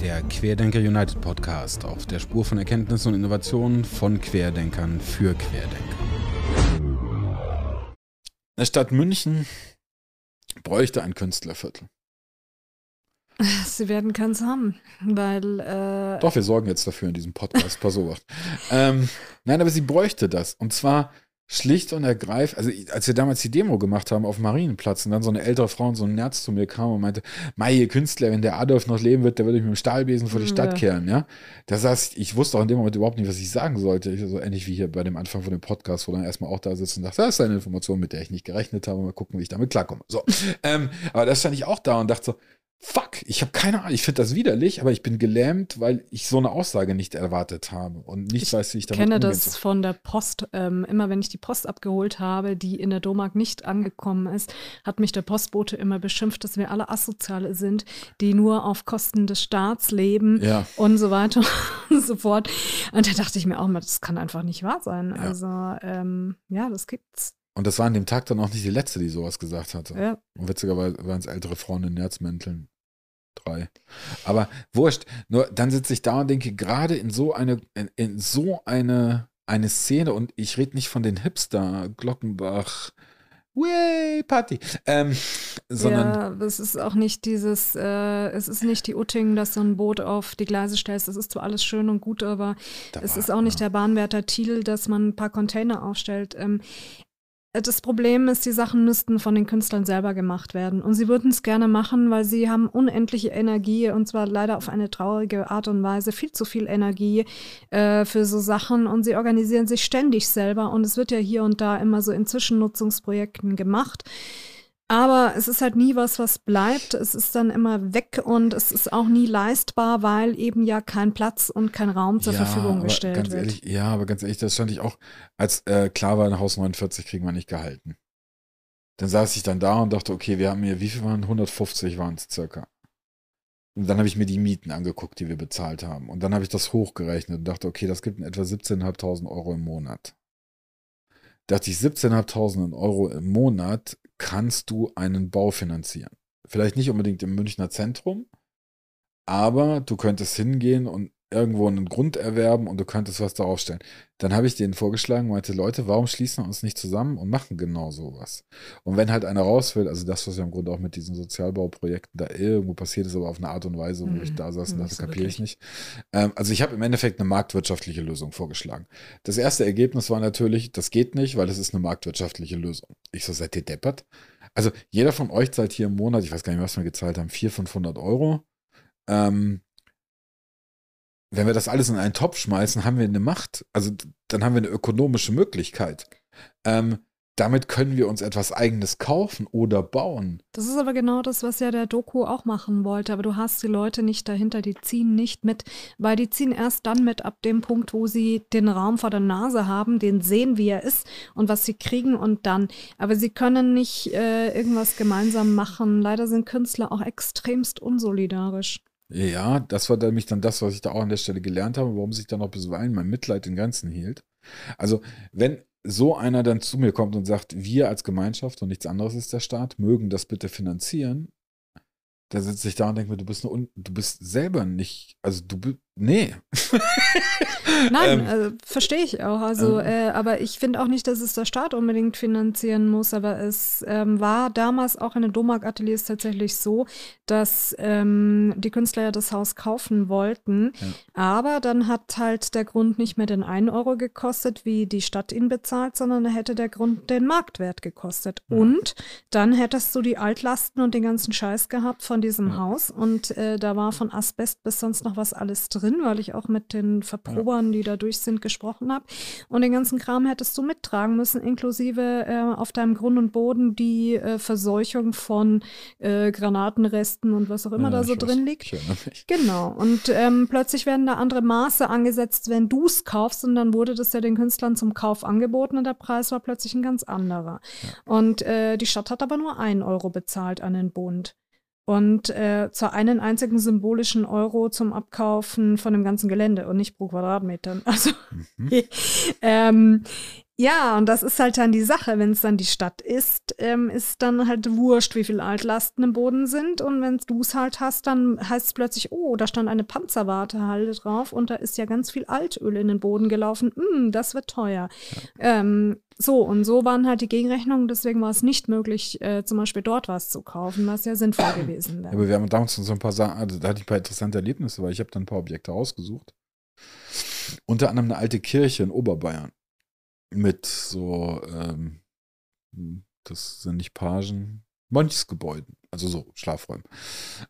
der Querdenker United Podcast auf der Spur von Erkenntnissen und Innovationen von Querdenkern für Querdenker. Eine Stadt München bräuchte ein Künstlerviertel. Sie werden keins haben, weil. Äh Doch, wir sorgen jetzt dafür in diesem Podcast. Pass auf. ähm, nein, aber sie bräuchte das. Und zwar schlicht und ergreifend, also als wir damals die Demo gemacht haben auf dem Marienplatz und dann so eine ältere Frau und so ein Nerz zu mir kam und meinte, Mai, ihr Künstler, wenn der Adolf noch leben wird, der würde ich mit dem Stahlbesen vor die Stadt kehren, ja. Da saß ich, wusste auch in dem Moment überhaupt nicht, was ich sagen sollte. Ich, so ähnlich wie hier bei dem Anfang von dem Podcast, wo dann erstmal auch da sitzt und sagt, das ist eine Information, mit der ich nicht gerechnet habe, mal gucken, wie ich damit klarkomme. So. ähm, aber da stand ich auch da und dachte so, fuck, ich habe keine Ahnung, ich finde das widerlich, aber ich bin gelähmt, weil ich so eine Aussage nicht erwartet habe und nicht ich weiß, wie ich damit Ich kenne das soll. von der Post. Ähm, immer wenn ich die Post abgeholt habe, die in der Domark nicht angekommen ist, hat mich der Postbote immer beschimpft, dass wir alle Asoziale sind, die nur auf Kosten des Staats leben ja. und so weiter und so fort. Und da dachte ich mir auch mal, das kann einfach nicht wahr sein. Ja. Also ähm, ja, das gibt's. Und das war an dem Tag dann auch nicht die letzte, die sowas gesagt hatte. Ja. Und witzigerweise waren es ältere Frauen in Nerzmänteln drei. Aber wurscht. Nur dann sitze ich da und denke, gerade in so eine, in, in so eine, eine Szene, und ich rede nicht von den Hipster, Glockenbach, Way, Party. Ähm, sondern ja, es ist auch nicht dieses, äh, es ist nicht die Utting, dass du ein Boot auf die Gleise stellst. Das ist zwar alles schön und gut, aber es ist auch nicht ja. der Bahnwärter Thiel, dass man ein paar Container aufstellt. Ähm, das Problem ist, die Sachen müssten von den Künstlern selber gemacht werden. Und sie würden es gerne machen, weil sie haben unendliche Energie und zwar leider auf eine traurige Art und Weise viel zu viel Energie äh, für so Sachen und sie organisieren sich ständig selber und es wird ja hier und da immer so in Zwischennutzungsprojekten gemacht. Aber es ist halt nie was, was bleibt. Es ist dann immer weg und es ist auch nie leistbar, weil eben ja kein Platz und kein Raum zur ja, Verfügung gestellt ganz wird. Ehrlich, ja, aber ganz ehrlich, das stand ich auch, als äh, klar war, in Haus 49 kriegen wir nicht gehalten. Dann saß ich dann da und dachte, okay, wir haben hier, wie viel waren 150 waren es circa. Und dann habe ich mir die Mieten angeguckt, die wir bezahlt haben. Und dann habe ich das hochgerechnet und dachte, okay, das gibt in etwa 17.500 Euro im Monat. Dachte ich, 17.500 Euro im Monat kannst du einen Bau finanzieren. Vielleicht nicht unbedingt im Münchner Zentrum, aber du könntest hingehen und irgendwo einen Grund erwerben und du könntest was darauf stellen. Dann habe ich denen vorgeschlagen, meinte, Leute, warum schließen wir uns nicht zusammen und machen genau sowas? Und wenn halt einer raus will, also das, was ja im Grunde auch mit diesen Sozialbauprojekten da irgendwo passiert ist, aber auf eine Art und Weise, wo mhm. ich da saß und das kapiere ich nicht. Ähm, also ich habe im Endeffekt eine marktwirtschaftliche Lösung vorgeschlagen. Das erste Ergebnis war natürlich, das geht nicht, weil es ist eine marktwirtschaftliche Lösung. Ich so, seid ihr deppert? Also jeder von euch zahlt hier im Monat, ich weiß gar nicht, was wir gezahlt haben, 400, 500 Euro. Ähm, wenn wir das alles in einen Topf schmeißen, haben wir eine Macht. Also dann haben wir eine ökonomische Möglichkeit. Ähm, damit können wir uns etwas Eigenes kaufen oder bauen. Das ist aber genau das, was ja der Doku auch machen wollte. Aber du hast die Leute nicht dahinter, die ziehen nicht mit, weil die ziehen erst dann mit ab dem Punkt, wo sie den Raum vor der Nase haben, den sehen, wie er ist und was sie kriegen und dann. Aber sie können nicht äh, irgendwas gemeinsam machen. Leider sind Künstler auch extremst unsolidarisch. Ja, das war nämlich dann das, was ich da auch an der Stelle gelernt habe, warum sich dann auch bisweilen mein Mitleid in Grenzen hielt. Also, wenn so einer dann zu mir kommt und sagt, wir als Gemeinschaft und nichts anderes ist der Staat, mögen das bitte finanzieren, da sitze ich da und denke mir, du bist, eine, du bist selber nicht, also du nee. Nein, ähm, also, verstehe ich auch. Also, ähm, äh, aber ich finde auch nicht, dass es der Staat unbedingt finanzieren muss. Aber es ähm, war damals auch in den Domark-Ateliers tatsächlich so, dass ähm, die Künstler ja das Haus kaufen wollten. Ja. Aber dann hat halt der Grund nicht mehr den 1 Euro gekostet, wie die Stadt ihn bezahlt, sondern er hätte der Grund den Marktwert gekostet. Ja. Und dann hättest du die Altlasten und den ganzen Scheiß gehabt von diesem ja. Haus. Und äh, da war von Asbest bis sonst noch was alles drin, weil ich auch mit den Verprobern, die da durch sind, gesprochen habe. Und den ganzen Kram hättest du mittragen müssen, inklusive äh, auf deinem Grund und Boden die äh, Verseuchung von äh, Granatenresten und was auch immer da so drin liegt. Genau. Und ähm, plötzlich werden da andere Maße angesetzt, wenn du es kaufst. Und dann wurde das ja den Künstlern zum Kauf angeboten und der Preis war plötzlich ein ganz anderer. Ja. Und äh, die Stadt hat aber nur einen Euro bezahlt an den Bund. Und äh, zwar einen einzigen symbolischen Euro zum Abkaufen von dem ganzen Gelände und nicht pro Quadratmeter. Also mhm. ähm, ja, und das ist halt dann die Sache. Wenn es dann die Stadt ist, ähm, ist dann halt wurscht, wie viele Altlasten im Boden sind. Und wenn du es halt hast, dann heißt es plötzlich, oh, da stand eine Panzerwartehalle drauf und da ist ja ganz viel Altöl in den Boden gelaufen. Mm, das wird teuer. Ja. Ähm, so, und so waren halt die Gegenrechnungen. Deswegen war es nicht möglich, äh, zum Beispiel dort was zu kaufen, was ja sinnvoll gewesen wäre. aber wir haben damals so ein paar Sachen, also da hatte ich ein paar interessante Erlebnisse, weil ich habe dann ein paar Objekte ausgesucht. Unter anderem eine alte Kirche in Oberbayern mit so, ähm, das sind nicht Pagen, Mönchsgebäuden, also so Schlafräumen.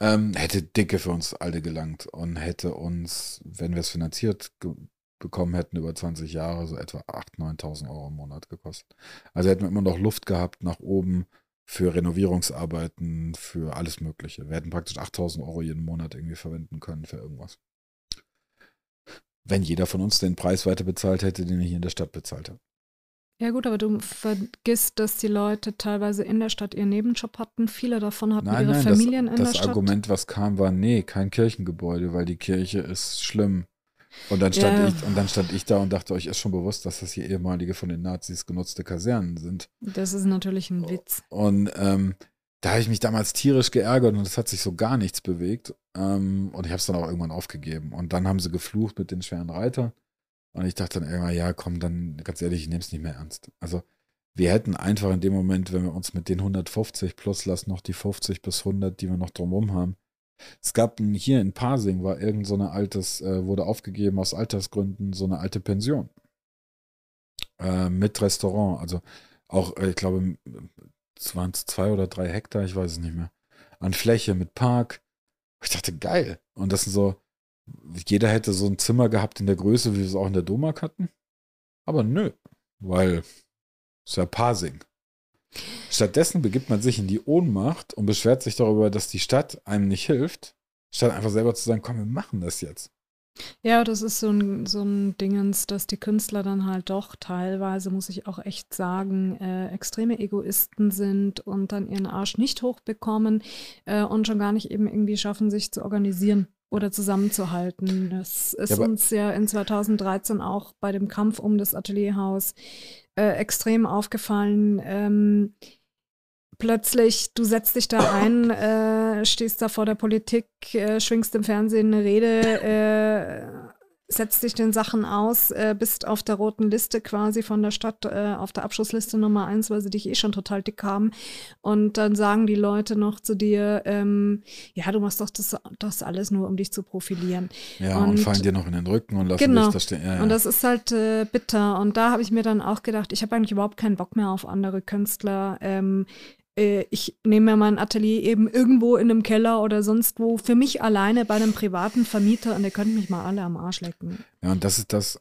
Ähm, hätte dicke für uns alle gelangt und hätte uns, wenn wir es finanziert bekommen hätten, über 20 Jahre so etwa 8.000, 9.000 Euro im Monat gekostet. Also hätten wir immer noch Luft gehabt nach oben für Renovierungsarbeiten, für alles Mögliche. Wir hätten praktisch 8.000 Euro jeden Monat irgendwie verwenden können für irgendwas wenn jeder von uns den Preis weiter bezahlt hätte, den er hier in der Stadt bezahlt hat. Ja gut, aber du vergisst, dass die Leute teilweise in der Stadt ihren Nebenjob hatten. Viele davon hatten nein, ihre nein, Familien das, in der Stadt. Das Argument, was kam, war, nee, kein Kirchengebäude, weil die Kirche ist schlimm. Und dann stand ja. ich, und dann stand ich da und dachte, euch ist schon bewusst, dass das hier ehemalige von den Nazis genutzte Kasernen sind. Das ist natürlich ein Witz. Und ähm, da habe ich mich damals tierisch geärgert und es hat sich so gar nichts bewegt. Ähm, und ich habe es dann auch irgendwann aufgegeben. Und dann haben sie geflucht mit den schweren Reitern. Und ich dachte dann irgendwann, ja, komm, dann ganz ehrlich, ich nehme es nicht mehr ernst. Also wir hätten einfach in dem Moment, wenn wir uns mit den 150 plus lassen, noch die 50 bis 100, die wir noch drumherum haben. Es gab ein, hier in Pasing, war irgend so eine altes, äh, wurde aufgegeben aus Altersgründen, so eine alte Pension. Äh, mit Restaurant. Also auch, äh, ich glaube, es waren zwei oder drei Hektar, ich weiß es nicht mehr, an Fläche mit Park. Ich dachte, geil. Und das sind so, jeder hätte so ein Zimmer gehabt in der Größe, wie wir es auch in der Domark hatten. Aber nö, weil es ja Parsing. Stattdessen begibt man sich in die Ohnmacht und beschwert sich darüber, dass die Stadt einem nicht hilft, statt einfach selber zu sagen, komm, wir machen das jetzt. Ja, das ist so ein, so ein Dingens, dass die Künstler dann halt doch teilweise, muss ich auch echt sagen, äh, extreme Egoisten sind und dann ihren Arsch nicht hochbekommen äh, und schon gar nicht eben irgendwie schaffen, sich zu organisieren oder zusammenzuhalten. Das ist ja, uns ja in 2013 auch bei dem Kampf um das Atelierhaus äh, extrem aufgefallen. Ähm, plötzlich, du setzt dich da ein, äh, stehst da vor der Politik, äh, schwingst im Fernsehen eine Rede, äh, setzt dich den Sachen aus, äh, bist auf der roten Liste quasi von der Stadt, äh, auf der Abschlussliste Nummer eins, weil sie dich eh schon total dick haben. Und dann sagen die Leute noch zu dir, ähm, ja, du machst doch das, das alles nur, um dich zu profilieren. Ja, und, und fallen dir noch in den Rücken und lassen genau. dich da stehen. Ja, ja. Und das ist halt äh, bitter. Und da habe ich mir dann auch gedacht, ich habe eigentlich überhaupt keinen Bock mehr auf andere Künstler. Ähm, äh, ich nehme mir mein Atelier eben irgendwo in einem Keller oder sonst wo für mich alleine bei einem privaten Vermieter und der könnte mich mal alle am Arsch lecken. Ja, und das ist das.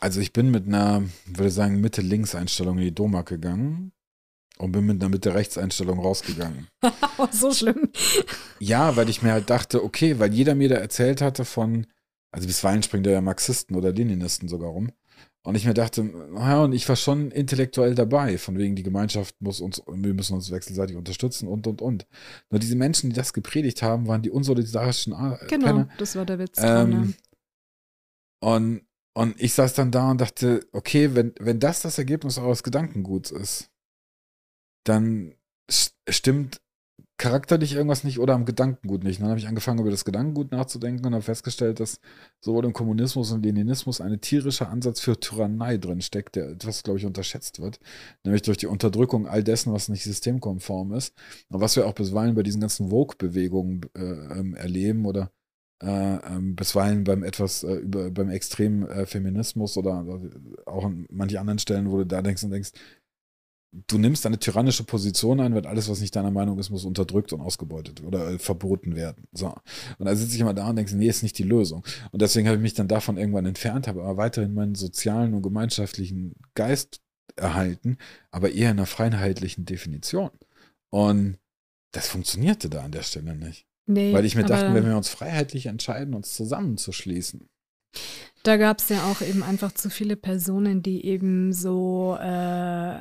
Also ich bin mit einer, würde sagen, Mitte-Links-Einstellung in die Domark gegangen und bin mit einer Mitte-Rechts-Einstellung rausgegangen. so schlimm. Ja, weil ich mir halt dachte, okay, weil jeder mir da erzählt hatte von, also bisweilen springt ja Marxisten oder Leninisten sogar rum. Und ich mir dachte, ja, und ich war schon intellektuell dabei, von wegen die Gemeinschaft muss uns, wir müssen uns wechselseitig unterstützen und und und. Nur diese Menschen, die das gepredigt haben, waren die unsolidarischen Ar Genau, Penner. das war der Witz. Ähm, und, und ich saß dann da und dachte, okay, wenn, wenn das das Ergebnis eures Gedankenguts ist, dann stimmt charakterlich irgendwas nicht oder am Gedankengut nicht. Dann habe ich angefangen, über das Gedankengut nachzudenken und habe festgestellt, dass sowohl im Kommunismus und Leninismus ein tierischer Ansatz für Tyrannei drin steckt, der etwas, glaube ich, unterschätzt wird. Nämlich durch die Unterdrückung all dessen, was nicht systemkonform ist. Und was wir auch bisweilen bei diesen ganzen Vogue-Bewegungen äh, ähm, erleben oder äh, ähm, bisweilen beim etwas äh, über beim extremen äh, Feminismus oder auch an manchen anderen Stellen, wo du da denkst und denkst, du nimmst eine tyrannische Position ein, weil alles, was nicht deiner Meinung ist, muss unterdrückt und ausgebeutet oder äh, verboten werden. So. Und da sitze ich immer da und denke, nee, ist nicht die Lösung. Und deswegen habe ich mich dann davon irgendwann entfernt, habe aber weiterhin meinen sozialen und gemeinschaftlichen Geist erhalten, aber eher in einer freiheitlichen Definition. Und das funktionierte da an der Stelle nicht. Nee, weil ich mir dachte, wenn wir uns freiheitlich entscheiden, uns zusammenzuschließen, Da gab es ja auch eben einfach zu viele Personen, die eben so äh,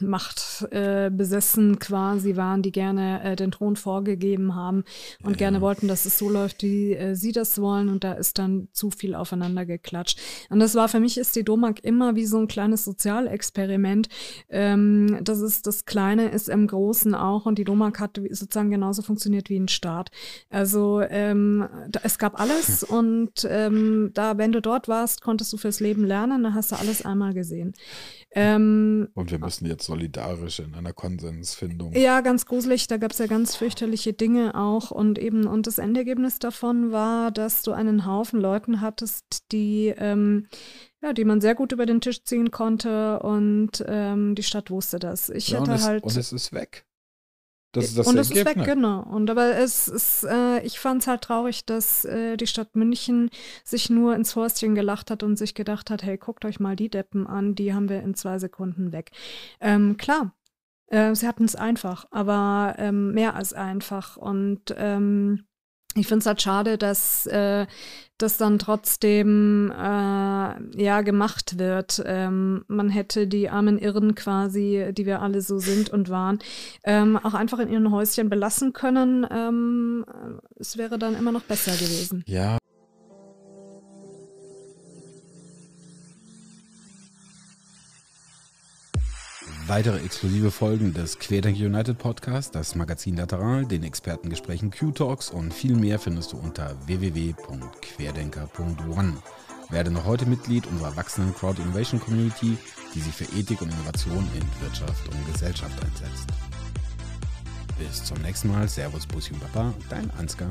Macht äh, besessen quasi waren, die gerne äh, den Thron vorgegeben haben und ja. gerne wollten, dass es so läuft, wie äh, sie das wollen. Und da ist dann zu viel aufeinander geklatscht. Und das war für mich ist die Domag immer wie so ein kleines Sozialexperiment. Ähm, das ist das Kleine ist im Großen auch und die Domag hat sozusagen genauso funktioniert wie ein Staat. Also ähm, da, es gab alles und ähm, da, wenn du dort warst, konntest du fürs Leben lernen, dann hast du alles einmal gesehen. Ähm, und wir müssen jetzt solidarisch in einer Konsensfindung. Ja, ganz gruselig, da gab es ja ganz fürchterliche Dinge auch und eben, und das Endergebnis davon war, dass du einen Haufen Leuten hattest, die ähm, ja, die man sehr gut über den Tisch ziehen konnte und ähm, die Stadt wusste das. Ich ja, hatte und es, halt. Und es ist weg. Das ist das und es ist weg, genau. Und aber es ist, äh, ich fand es halt traurig, dass äh, die Stadt München sich nur ins Häuschen gelacht hat und sich gedacht hat, hey, guckt euch mal die Deppen an, die haben wir in zwei Sekunden weg. Ähm, klar, äh, sie hatten es einfach, aber ähm, mehr als einfach. Und ähm, ich finde es halt schade, dass äh, das dann trotzdem äh, ja gemacht wird. Ähm, man hätte die armen Irren quasi, die wir alle so sind und waren, ähm, auch einfach in ihren Häuschen belassen können. Ähm, es wäre dann immer noch besser gewesen. Ja, Weitere exklusive Folgen des Querdenker United Podcast, das Magazin Lateral, den Expertengesprächen Q-Talks und viel mehr findest du unter www.querdenker.one. Werde noch heute Mitglied unserer wachsenden Crowd Innovation Community, die sich für Ethik und Innovation in Wirtschaft und Gesellschaft einsetzt. Bis zum nächsten Mal. Servus, Bussi und Papa, dein Ansgar.